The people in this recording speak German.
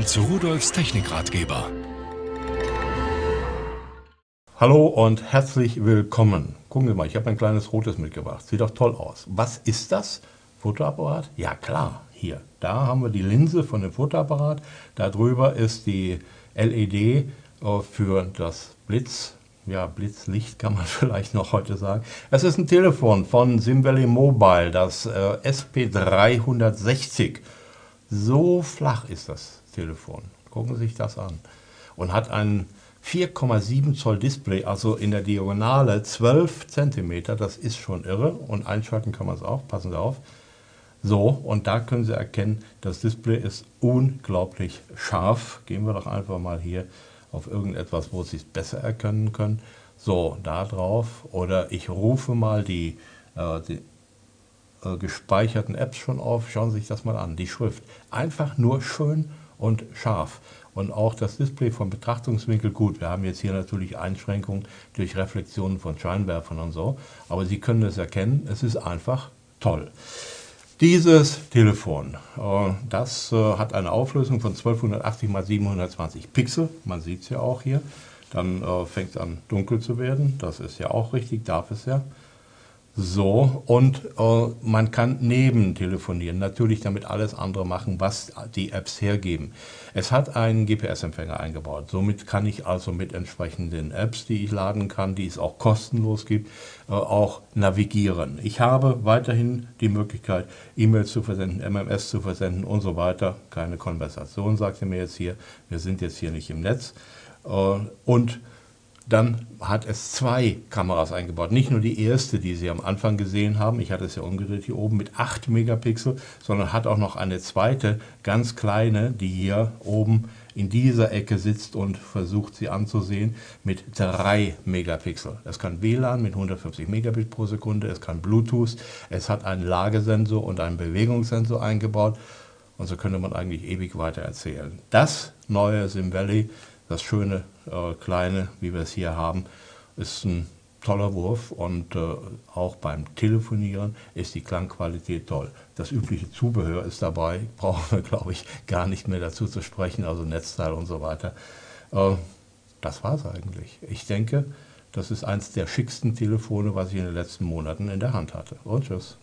Willkommen zu Rudolfs Technikratgeber. Hallo und herzlich willkommen. Gucken Sie mal, ich habe ein kleines rotes mitgebracht. Sieht doch toll aus. Was ist das? Fotoapparat? Ja klar, hier. Da haben wir die Linse von dem Fotoapparat. Darüber ist die LED äh, für das Blitz ja, Blitzlicht kann man vielleicht noch heute sagen. Es ist ein Telefon von SimValley Mobile, das äh, SP360. So flach ist das Telefon. Gucken Sie sich das an. Und hat ein 4,7 Zoll Display, also in der Diagonale 12 cm. Das ist schon irre. Und einschalten kann man es auch. Passen Sie auf. So, und da können Sie erkennen, das Display ist unglaublich scharf. Gehen wir doch einfach mal hier auf irgendetwas, wo Sie es besser erkennen können. So, da drauf. Oder ich rufe mal die, äh, die äh, gespeicherten Apps schon auf. Schauen Sie sich das mal an. Die Schrift. Einfach nur schön und scharf. Und auch das Display vom Betrachtungswinkel gut. Wir haben jetzt hier natürlich Einschränkungen durch Reflexionen von Scheinwerfern und so. Aber Sie können es erkennen. Es ist einfach toll. Dieses Telefon, äh, das äh, hat eine Auflösung von 1280 x 720 Pixel. Man sieht es ja auch hier. Dann äh, fängt es an dunkel zu werden. Das ist ja auch richtig, darf es ja. So, und äh, man kann neben telefonieren, natürlich damit alles andere machen, was die Apps hergeben. Es hat einen GPS-Empfänger eingebaut. Somit kann ich also mit entsprechenden Apps, die ich laden kann, die es auch kostenlos gibt, äh, auch navigieren. Ich habe weiterhin die Möglichkeit, E-Mails zu versenden, MMS zu versenden und so weiter. Keine Konversation, sagt er mir jetzt hier. Wir sind jetzt hier nicht im Netz. Äh, und dann hat es zwei Kameras eingebaut. Nicht nur die erste, die Sie am Anfang gesehen haben, ich hatte es ja umgedreht hier oben mit 8 Megapixel, sondern hat auch noch eine zweite, ganz kleine, die hier oben in dieser Ecke sitzt und versucht sie anzusehen, mit 3 Megapixel. Es kann WLAN mit 150 Megabit pro Sekunde, es kann Bluetooth, es hat einen Lagesensor und einen Bewegungssensor eingebaut und so könnte man eigentlich ewig weiter erzählen. Das neue Sim Valley das schöne äh, kleine, wie wir es hier haben, ist ein toller Wurf und äh, auch beim Telefonieren ist die Klangqualität toll. Das übliche Zubehör ist dabei, brauchen wir glaube ich gar nicht mehr dazu zu sprechen, also Netzteil und so weiter. Äh, das war es eigentlich. Ich denke, das ist eines der schicksten Telefone, was ich in den letzten Monaten in der Hand hatte. Und tschüss.